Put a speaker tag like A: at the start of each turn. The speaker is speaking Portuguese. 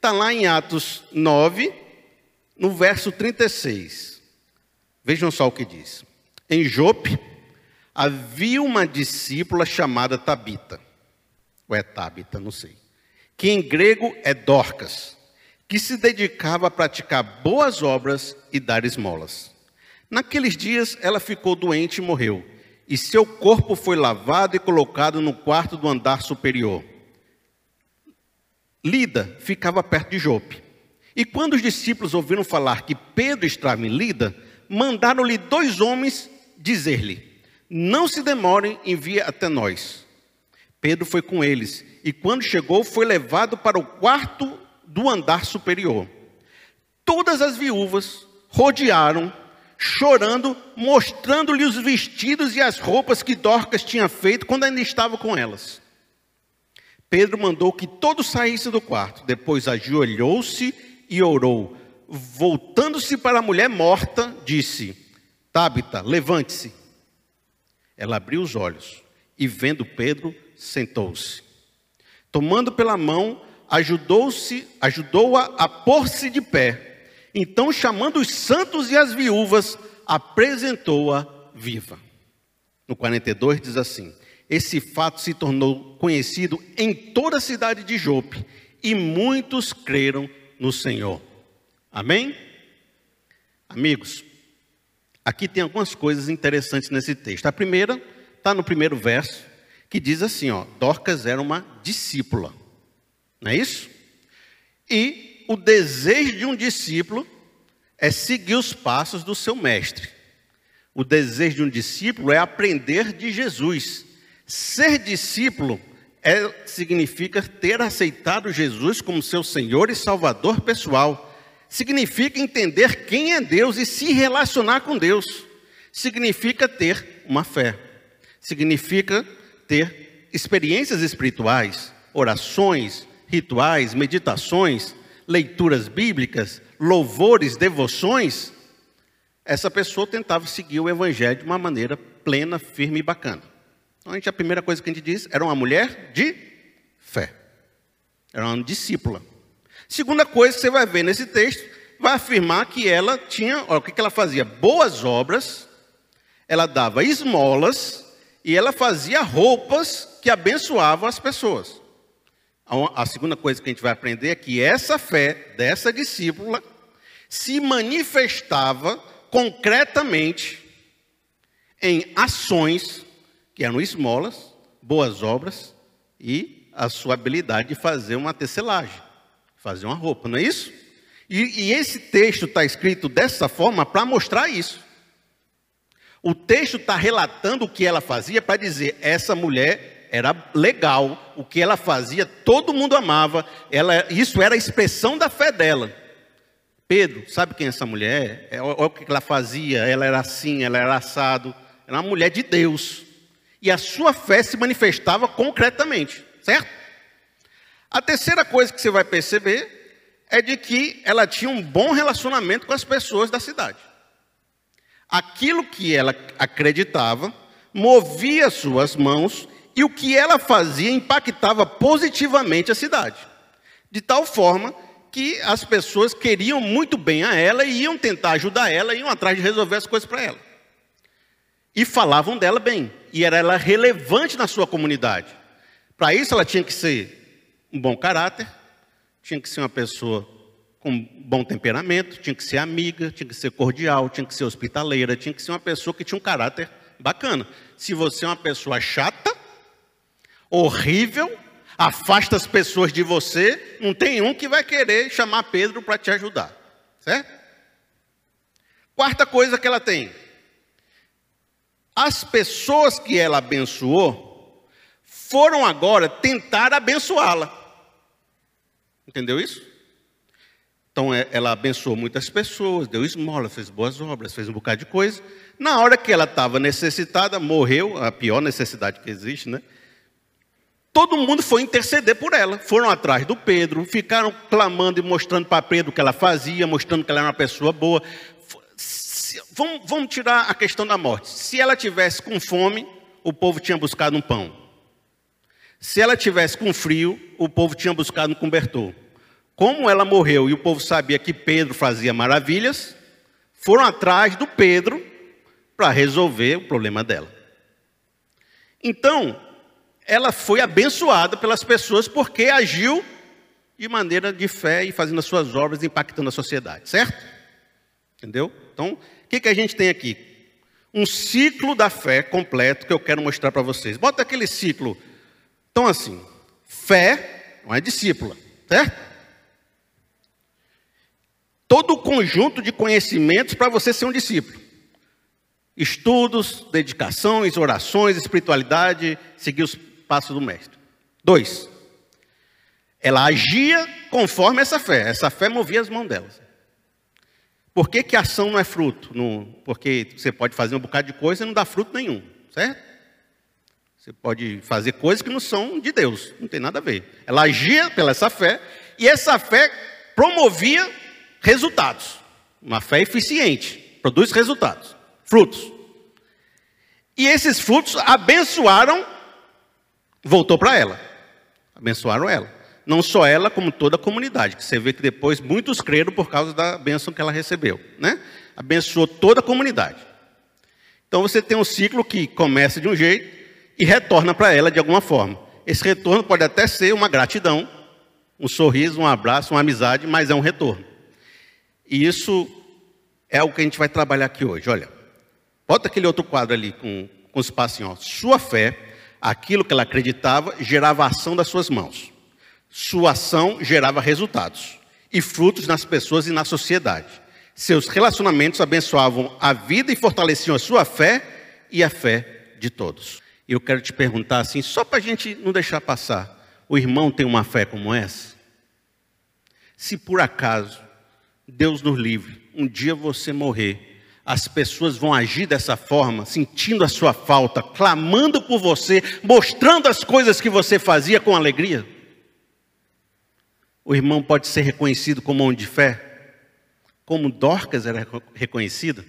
A: Está lá em Atos 9, no verso 36. Vejam só o que diz. Em Jope havia uma discípula chamada Tabita, ou é Tabita, não sei, que em grego é Dorcas, que se dedicava a praticar boas obras e dar esmolas. Naqueles dias ela ficou doente e morreu, e seu corpo foi lavado e colocado no quarto do andar superior. Lida ficava perto de Jope. E quando os discípulos ouviram falar que Pedro estava em Lida, mandaram-lhe dois homens dizer-lhe: Não se demorem, envia até nós. Pedro foi com eles, e quando chegou, foi levado para o quarto do andar superior. Todas as viúvas rodearam, chorando, mostrando-lhe os vestidos e as roupas que Dorcas tinha feito quando ainda estava com elas. Pedro mandou que todos saíssem do quarto. Depois ajoelhou-se e orou. Voltando-se para a mulher morta, disse: Tabita, levante-se. Ela abriu os olhos e, vendo Pedro, sentou-se. Tomando pela mão, ajudou-se, ajudou-a a, a pôr-se de pé. Então, chamando os santos e as viúvas, apresentou-a viva. No 42 diz assim: Esse fato se tornou conhecido em toda a cidade de Jope, e muitos creram no Senhor. Amém? Amigos, aqui tem algumas coisas interessantes nesse texto. A primeira está no primeiro verso, que diz assim: ó, Dorcas era uma discípula. Não é isso? E o desejo de um discípulo é seguir os passos do seu mestre. O desejo de um discípulo é aprender de Jesus. Ser discípulo é, significa ter aceitado Jesus como seu Senhor e Salvador pessoal. Significa entender quem é Deus e se relacionar com Deus. Significa ter uma fé. Significa ter experiências espirituais, orações, rituais, meditações, leituras bíblicas, louvores, devoções, essa pessoa tentava seguir o evangelho de uma maneira plena, firme e bacana. Então, a, gente, a primeira coisa que a gente diz era uma mulher de fé. Era uma discípula. Segunda coisa que você vai ver nesse texto, vai afirmar que ela tinha, olha, o que, ela fazia? Boas obras, ela dava esmolas e ela fazia roupas que abençoavam as pessoas. A segunda coisa que a gente vai aprender é que essa fé dessa discípula se manifestava concretamente em ações que eram esmolas, boas obras e a sua habilidade de fazer uma tecelagem, fazer uma roupa, não é isso? E, e esse texto está escrito dessa forma para mostrar isso. O texto está relatando o que ela fazia para dizer: essa mulher era legal, o que ela fazia, todo mundo amava, ela, isso era a expressão da fé dela. Pedro, sabe quem é essa mulher? É, olha o que ela fazia, ela era assim, ela era assado, era uma mulher de Deus. E a sua fé se manifestava concretamente, certo? A terceira coisa que você vai perceber é de que ela tinha um bom relacionamento com as pessoas da cidade. Aquilo que ela acreditava movia suas mãos e o que ela fazia impactava positivamente a cidade. De tal forma que as pessoas queriam muito bem a ela e iam tentar ajudar ela, iam atrás de resolver as coisas para ela. E falavam dela bem, e era ela relevante na sua comunidade. Para isso ela tinha que ser um bom caráter, tinha que ser uma pessoa com bom temperamento, tinha que ser amiga, tinha que ser cordial, tinha que ser hospitaleira, tinha que ser uma pessoa que tinha um caráter bacana. Se você é uma pessoa chata, horrível, afasta as pessoas de você, não tem um que vai querer chamar Pedro para te ajudar, certo? Quarta coisa que ela tem: as pessoas que ela abençoou foram agora tentar abençoá-la. Entendeu isso? Então é, ela abençoou muitas pessoas, deu esmola, fez boas obras, fez um bocado de coisa. Na hora que ela estava necessitada, morreu, a pior necessidade que existe, né? Todo mundo foi interceder por ela. Foram atrás do Pedro, ficaram clamando e mostrando para Pedro o que ela fazia, mostrando que ela era uma pessoa boa. Vamos, vamos tirar a questão da morte. Se ela tivesse com fome, o povo tinha buscado um pão. Se ela tivesse com frio, o povo tinha buscado um cobertor. como ela morreu e o povo sabia que Pedro fazia maravilhas, foram atrás do Pedro para resolver o problema dela. Então, ela foi abençoada pelas pessoas porque agiu de maneira de fé e fazendo as suas obras, impactando a sociedade, certo? Entendeu? Então, o que, que a gente tem aqui? Um ciclo da fé completo que eu quero mostrar para vocês. Bota aquele ciclo. Então, assim, fé não é discípula, certo? Todo o conjunto de conhecimentos para você ser um discípulo. Estudos, dedicações, orações, espiritualidade, seguir os passos do mestre. Dois, ela agia conforme essa fé. Essa fé movia as mãos delas. Por que, que ação não é fruto? Porque você pode fazer um bocado de coisa e não dá fruto nenhum, certo? Você pode fazer coisas que não são de Deus, não tem nada a ver. Ela agia pela essa fé e essa fé promovia resultados. Uma fé eficiente produz resultados, frutos. E esses frutos abençoaram, voltou para ela. Abençoaram ela. Não só ela, como toda a comunidade. Que você vê que depois muitos creram por causa da bênção que ela recebeu. Né? Abençoou toda a comunidade. Então você tem um ciclo que começa de um jeito e retorna para ela de alguma forma. Esse retorno pode até ser uma gratidão, um sorriso, um abraço, uma amizade, mas é um retorno. E isso é o que a gente vai trabalhar aqui hoje. Olha, bota aquele outro quadro ali com, com os espacinho. Ó. Sua fé, aquilo que ela acreditava, gerava ação das suas mãos. Sua ação gerava resultados e frutos nas pessoas e na sociedade. Seus relacionamentos abençoavam a vida e fortaleciam a sua fé e a fé de todos. Eu quero te perguntar assim, só para a gente não deixar passar: o irmão tem uma fé como essa? Se por acaso, Deus nos livre, um dia você morrer, as pessoas vão agir dessa forma, sentindo a sua falta, clamando por você, mostrando as coisas que você fazia com alegria? O irmão pode ser reconhecido como homem de fé, como Dorcas era reconhecida?